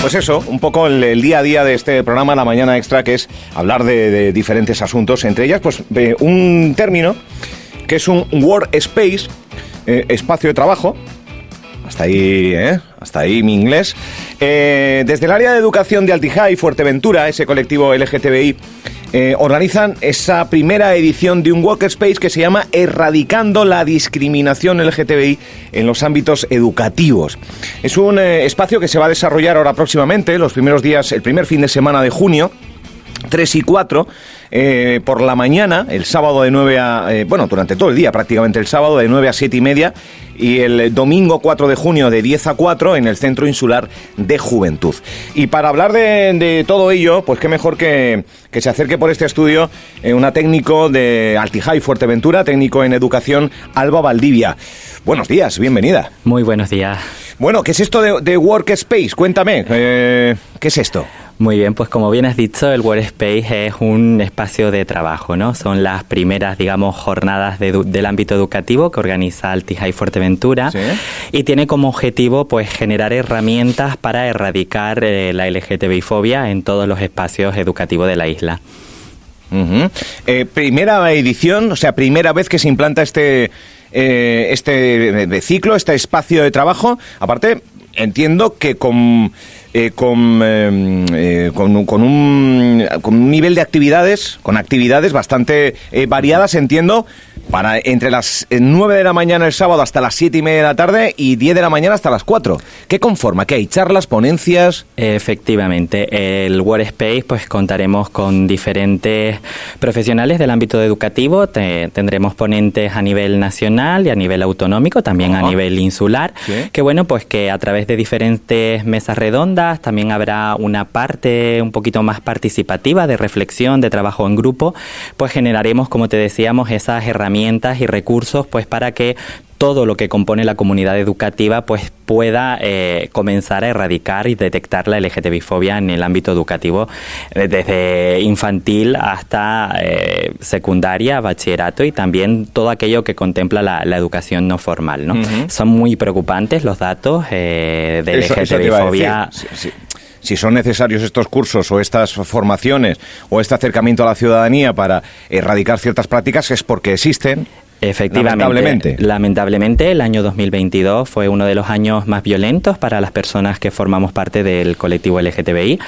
Pues eso, un poco el, día a día de este programa, la mañana extra, que es hablar de, diferentes asuntos, entre ellas, pues un término que es un workspace, eh, espacio de trabajo. Hasta ahí, ¿eh? Hasta ahí mi inglés. Eh, desde el área de educación de Altijá y Fuerteventura, ese colectivo LGTBI, eh, organizan esa primera edición de un workspace que se llama Erradicando la discriminación LGTBI en los ámbitos educativos. Es un eh, espacio que se va a desarrollar ahora próximamente, los primeros días, el primer fin de semana de junio. 3 y 4 eh, por la mañana, el sábado de 9 a... bueno, durante todo el día prácticamente, el sábado de 9 a 7 y media y el domingo 4 de junio de 10 a 4 en el Centro Insular de Juventud. Y para hablar de, todo ello, pues qué mejor que, que se acerque por este estudio eh, una técnico de Altijay Fuerteventura, técnico en educación, Alba Valdivia. Buenos días, bienvenida. Muy buenos días. Bueno, ¿qué es esto de, de Workspace? Cuéntame, eh, ¿qué es esto? Muy bien, pues como bien has dicho, el Workspace es un espacio de trabajo, ¿no? Son las primeras, digamos, jornadas del ámbito educativo que organiza Altijay Fuerteventura y tiene como objetivo, pues, generar herramientas para erradicar eh, la LGTBI-fobia en todos los espacios educativos de la isla. Eh, primera edición, o sea, primera vez que se implanta este eh, este ciclo, este espacio de trabajo. Aparte, entiendo que con eh, con, em, eh, con, con, un, con, un, nivel de actividades, con actividades bastante eh, variadas, entiendo, para entre las 9 de la mañana el sábado hasta las 7 y media de la tarde y 10 de la mañana hasta las 4. ¿Qué conforma? ¿Qué hay? ¿Charlas, ponencias? Efectivamente. El Workspace, pues contaremos con diferentes profesionales del ámbito educativo. tendremos ponentes a nivel nacional y a nivel autonómico, también a nivel insular. Que bueno, pues que a través de diferentes mesas redondas, también habrá una parte un poquito más participativa de reflexión, de trabajo en grupo, pues generaremos, como te decíamos, esas herramientas y recursos pues para que todo lo que compone la comunidad educativa pues pueda eh, comenzar a erradicar y detectar la LGTBI-fobia en el ámbito educativo eh, desde infantil hasta eh, secundaria, bachillerato y también todo aquello que contempla la, educación no formal. ¿no? Son muy preocupantes los datos de LGTBI-fobia si son necesarios estos cursos o estas formaciones o este acercamiento a la ciudadanía para erradicar ciertas prácticas es porque existen Efectivamente. Lamentablemente. Lamentablemente, el año 2022 fue uno de los años más violentos para las personas que formamos parte del colectivo LGTBI.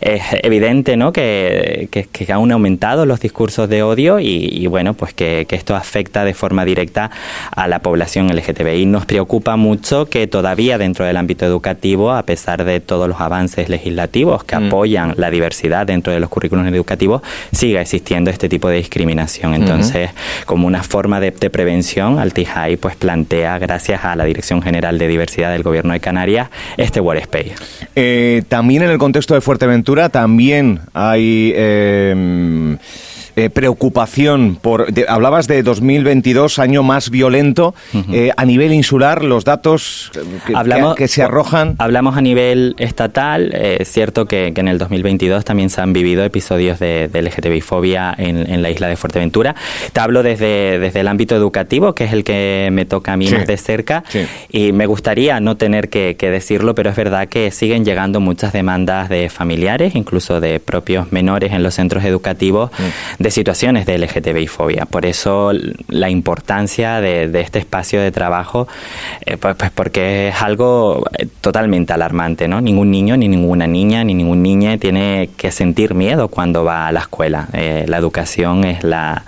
Es evidente ¿no? que, que, han aumentado los discursos de odio y, bueno, pues que, esto afecta de forma directa a la población LGTBI. Nos preocupa mucho que todavía dentro del ámbito educativo, a pesar de todos los avances legislativos que mm. apoyan la diversidad dentro de los currículos educativos, siga existiendo este tipo de discriminación. Entonces, como una forma de de prevención, Altijai pues plantea, gracias a la Dirección General de Diversidad del Gobierno de Canarias, este Workspace. Eh, también en el contexto de Fuerteventura, también hay... Eh, eh, preocupación por. hablabas de 2022, año más violento. Eh, a nivel insular, los datos que, hablamos, que, se arrojan. Hablamos a nivel estatal. Eh, es cierto que, en el 2022 también se han vivido episodios de, de LGTBI-fobia en, la isla de Fuerteventura. Te hablo desde, desde el ámbito educativo, que es el que me toca a mí más de cerca. Y me gustaría no tener que, decirlo, pero es verdad que siguen llegando muchas demandas de familiares, incluso de propios menores en los centros educativos de situaciones de LGTBI-fobia. Por eso la importancia de, este espacio de trabajo, eh, pues, pues, porque es algo eh, totalmente alarmante, ¿no? Ningún niño, ni ninguna niña, ni ningún niño tiene que sentir miedo cuando va a la escuela. Eh, la educación es la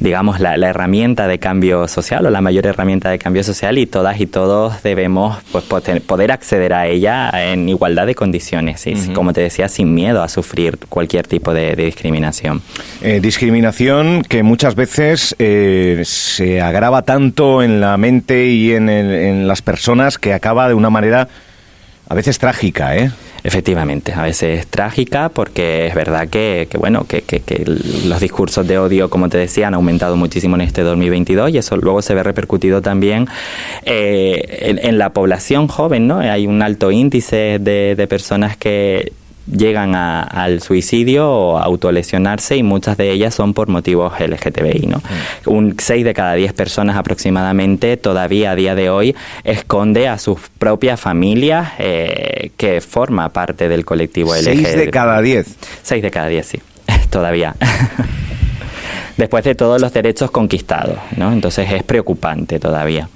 digamos, la, herramienta de cambio social o la mayor herramienta de cambio social y todas y todos debemos pues, poder acceder a ella en igualdad de condiciones y, como te decía, sin miedo a sufrir cualquier tipo de, discriminación. Eh, discriminación que muchas veces eh, se agrava tanto en la mente y en, en las personas que acaba de una manera a veces trágica, ¿eh? Efectivamente, a veces es trágica porque es verdad que, bueno, que, los discursos de odio, como te decía, han aumentado muchísimo en este 2022 y eso luego se ve repercutido también eh, en, la población joven, ¿no? Hay un alto índice de personas que llegan al suicidio o a autolesionarse y muchas de ellas son por motivos LGTBI. ¿no? Mm. Un 6 de cada 10 personas aproximadamente todavía a día de hoy esconde a sus propias familias eh, que forma parte del colectivo LGTBI. 6 de cada 10. 6 de cada 10, sí, todavía. Después de todos los derechos conquistados, ¿no? Entonces es preocupante todavía.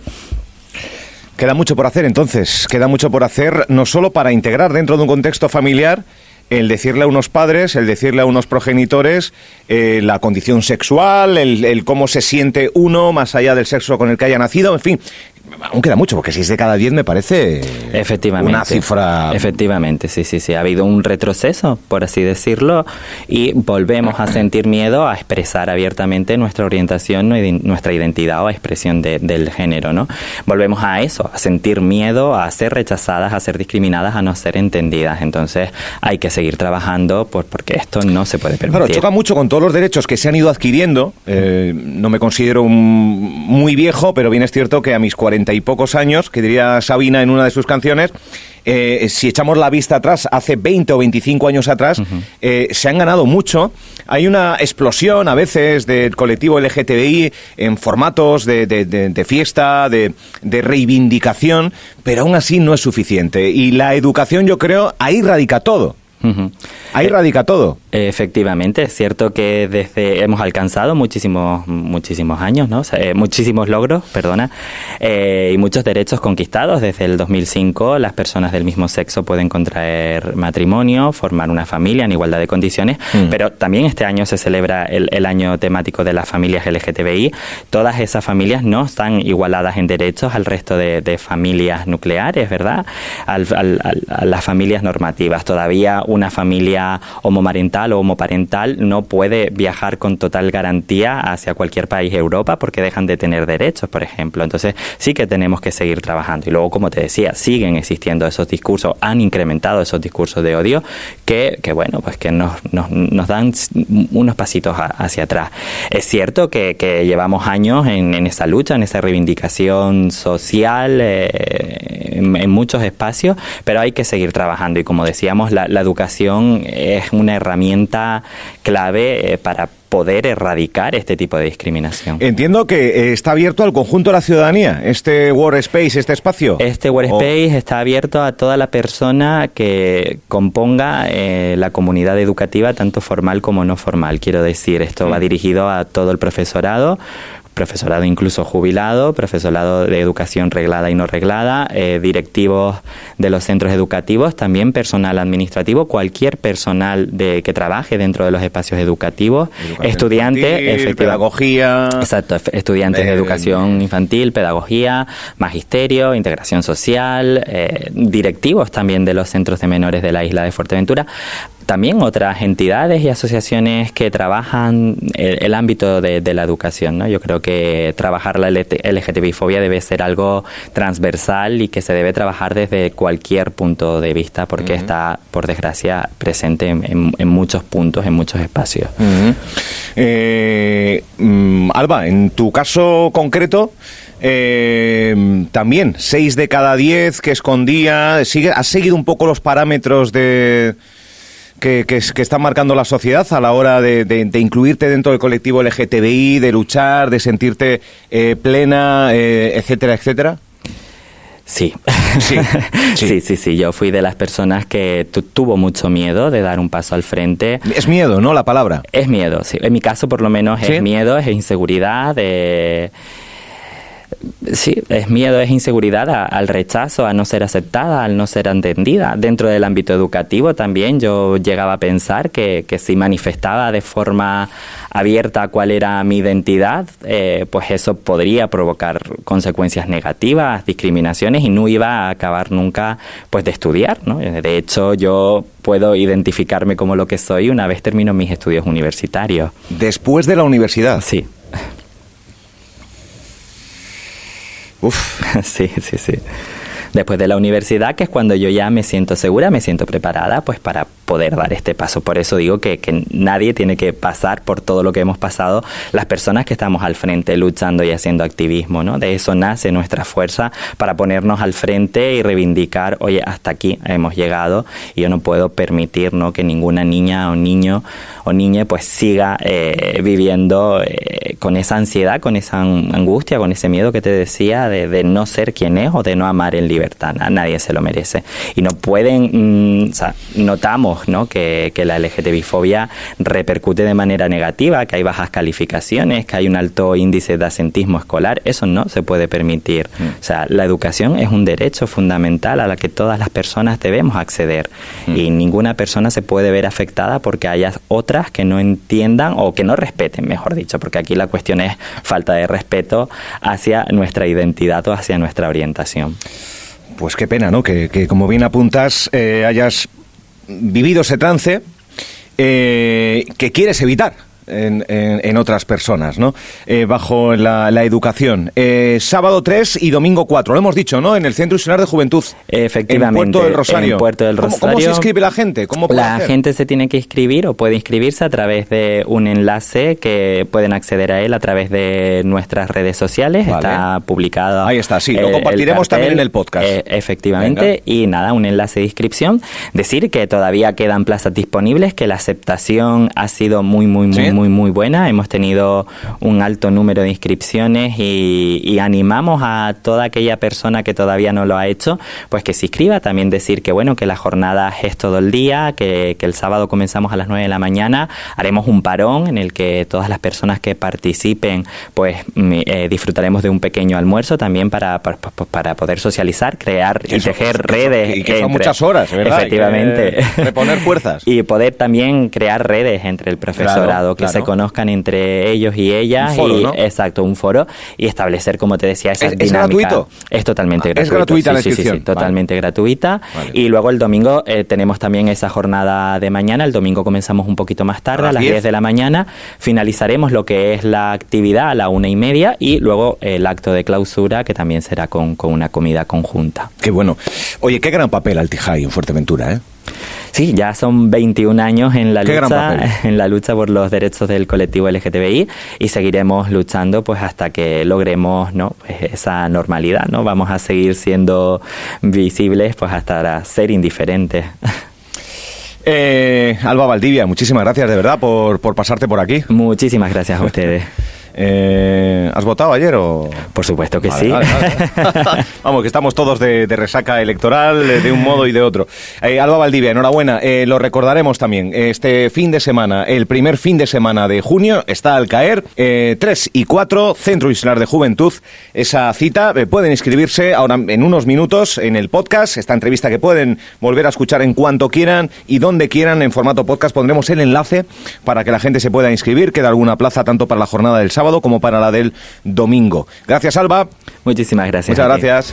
Queda mucho por hacer entonces, queda mucho por hacer no solo para integrar dentro de un contexto familiar el decirle a unos padres, el decirle a unos progenitores eh, la condición sexual, el, el, cómo se siente uno más allá del sexo con el que haya nacido, en fin, aún queda mucho, porque 6 de cada 10 me parece Efectivamente. una cifra... Efectivamente, sí, sí, sí. Ha habido un retroceso, por así decirlo, y volvemos a sentir miedo a expresar abiertamente nuestra orientación, nuestra identidad o expresión del género, ¿no? Volvemos a eso, a sentir miedo, a ser rechazadas, a ser discriminadas, a no ser entendidas. Entonces hay que seguir trabajando por, porque esto no se puede permitir. Claro, choca mucho con todos los derechos que se han ido adquiriendo. Eh, no me considero muy viejo, pero bien es cierto que a mis 40 y pocos años, que diría Sabina en una de sus canciones, eh, si echamos la vista atrás, hace 20 o 25 años atrás, eh, se han ganado mucho. Hay una explosión a veces del colectivo LGTBI en formatos de, de fiesta, de, reivindicación, pero aún así no es suficiente. Y la educación, yo creo, ahí radica todo. Ahí radica todo. Efectivamente, es cierto que desde hemos alcanzado muchísimos muchísimos años, ¿no? Eh, muchísimos logros, perdona, eh, y muchos derechos conquistados. Desde el 2005, las personas del mismo sexo pueden contraer matrimonio, formar una familia en igualdad de condiciones, mm. pero también este año se celebra el, año temático de las familias LGTBI. Todas esas familias no están igualadas en derechos al resto de, familias nucleares, ¿verdad? a las familias normativas. Todavía una familia homomarental o homoparental no puede viajar con total garantía hacia cualquier país de Europa porque dejan de tener derechos, por ejemplo. Entonces sí que tenemos que seguir trabajando. Y luego, como te decía, siguen existiendo esos discursos, han incrementado esos discursos de odio que, que bueno, pues que nos, nos, nos dan unos pasitos hacia atrás. Es cierto que, que llevamos años en, en, esa lucha, en esa reivindicación social eh, en, muchos espacios, pero hay que seguir trabajando. Y como decíamos, la, la educación educación es una herramienta clave eh, para poder erradicar este tipo de discriminación. Entiendo que eh, está abierto al conjunto de la ciudadanía, este Workspace, este espacio. Este Workspace está abierto a toda la persona que componga eh, la comunidad educativa, tanto formal como no formal. Quiero decir, esto va mm. dirigido a todo el profesorado, profesorado incluso jubilado, profesorado de educación reglada y no reglada, eh, directivos de los centros educativos, también personal administrativo, cualquier personal de que trabaje dentro de los espacios educativos, estudiantes, pedagogía, exacto, estudiantes de eh, educación infantil, pedagogía, magisterio, integración social, eh, directivos también de los centros de menores de la isla de Fuerteventura también otras entidades y asociaciones que trabajan el, ámbito de, la educación. ¿no? Yo creo que trabajar la LGTBI-fobia debe ser algo transversal y que se debe trabajar desde cualquier punto de vista porque está, por desgracia, presente en, muchos puntos, en muchos espacios. Eh, mm, Alba, en tu caso concreto, eh, también, seis de cada diez que escondía, sigue, ¿has seguido un poco los parámetros de que, que, están marcando la sociedad a la hora de, incluirte dentro del colectivo LGTBI, de luchar, de sentirte eh, plena, eh, etcétera, etcétera? Sí. Sí, sí. sí, sí, Yo fui de las personas que tuvo mucho miedo de dar un paso al frente. Es miedo, ¿no? La palabra. Es miedo, sí. En mi caso, por lo menos, es miedo, es inseguridad, de Sí, es miedo, es inseguridad al rechazo, a no ser aceptada, al no ser entendida. Dentro del ámbito educativo también yo llegaba a pensar que, si manifestaba de forma abierta cuál era mi identidad, eh, pues eso podría provocar consecuencias negativas, discriminaciones y no iba a acabar nunca pues de estudiar. ¿no? De hecho, yo puedo identificarme como lo que soy una vez termino mis estudios universitarios. Después de la universidad. Sí. Uf. sí, sí, sí. Después de la universidad, que es cuando yo ya me siento segura, me siento preparada, pues para poder dar este paso. Por eso digo que, que nadie tiene que pasar por todo lo que hemos pasado las personas que estamos al frente luchando y haciendo activismo, ¿no? De eso nace nuestra fuerza para ponernos al frente y reivindicar, oye, hasta aquí hemos llegado y yo no puedo permitir, ¿no? Que ninguna niña o niño o niña pues siga eh, viviendo eh, con esa ansiedad, con esa angustia, con ese miedo que te decía de, no ser quien es o de no amar en libertad. A nadie se lo merece. Y no pueden, mm, o sea, notamos ¿no? que, que la LGTBI-fobia repercute de manera negativa, que hay bajas calificaciones, que hay un alto índice de asentismo escolar. Eso no se puede permitir. Mm. O sea, la educación es un derecho fundamental a la que todas las personas debemos acceder. Mm. Y ninguna persona se puede ver afectada porque haya otra que no entiendan o que no respeten, mejor dicho, porque aquí la cuestión es falta de respeto hacia nuestra identidad o hacia nuestra orientación. Pues qué pena, ¿no? Que, como bien apuntas, eh, hayas vivido ese trance eh, que quieres evitar en, en, otras personas, ¿no? Eh, bajo la, educación. Eh, sábado 3 y domingo 4, lo hemos dicho, ¿no? En el Centro Institucional de Juventud. Efectivamente. En Puerto del Rosario. En Puerto del Rosario. ¿Cómo, se inscribe la gente? ¿Cómo la gente se tiene que inscribir o puede inscribirse a través de un enlace que pueden acceder a él a través de nuestras redes sociales. Está publicado. Ahí está, sí. Lo compartiremos también en el podcast. Eh, efectivamente. Y nada, un enlace de inscripción. Decir que todavía quedan plazas disponibles, que la aceptación ha sido muy, muy, muy, muy, muy buena. Hemos tenido un alto número de inscripciones y, animamos a toda aquella persona que todavía no lo ha hecho, pues que se inscriba. También decir que bueno, que la jornada es todo el día, que, el sábado comenzamos a las 9 de la mañana, haremos un parón en el que todas las personas que participen, pues eh, disfrutaremos de un pequeño almuerzo también para, para, poder socializar, crear y tejer redes. y que son muchas horas, ¿verdad? Efectivamente. reponer fuerzas. y poder también crear redes entre el profesorado, que se conozcan entre ellos y ellas. y, Exacto, un foro y establecer, como te decía, esa ¿Es, ¿Es gratuito? Es totalmente gratuito. Es gratuita la inscripción. Sí, totalmente gratuita. Y luego el domingo eh, tenemos también esa jornada de mañana. El domingo comenzamos un poquito más tarde, a las, 10? de la mañana. Finalizaremos lo que es la actividad a la una y media y luego el acto de clausura, que también será con, con una comida conjunta. Qué bueno. Oye, qué gran papel Altijay en Fuerteventura, ¿eh? Sí, ya son 21 años en la lucha en la lucha por los derechos del colectivo LGTBI y seguiremos luchando pues hasta que logremos ¿no? Pues, esa normalidad, ¿no? Vamos a seguir siendo visibles pues hasta ser indiferentes. Eh, Alba Valdivia, muchísimas gracias de verdad por, por pasarte por aquí. Muchísimas gracias a ustedes. Eh, ¿Has votado ayer o...? Por supuesto que sí. Vamos, que estamos todos de, resaca electoral de un modo y de otro. Eh, Alba Valdivia, enhorabuena. Eh, lo recordaremos también. Este fin de semana, el primer fin de semana de junio, está al caer. 3 y 4, Centro Islar de Juventud. Esa cita pueden inscribirse ahora en unos minutos en el podcast. Esta entrevista que pueden volver a escuchar en cuanto quieran y donde quieran en formato podcast. Pondremos el enlace para que la gente se pueda inscribir. Queda alguna plaza tanto para la jornada del sábado como para la del domingo. Gracias, Alba. Muchísimas gracias. Muchas gracias.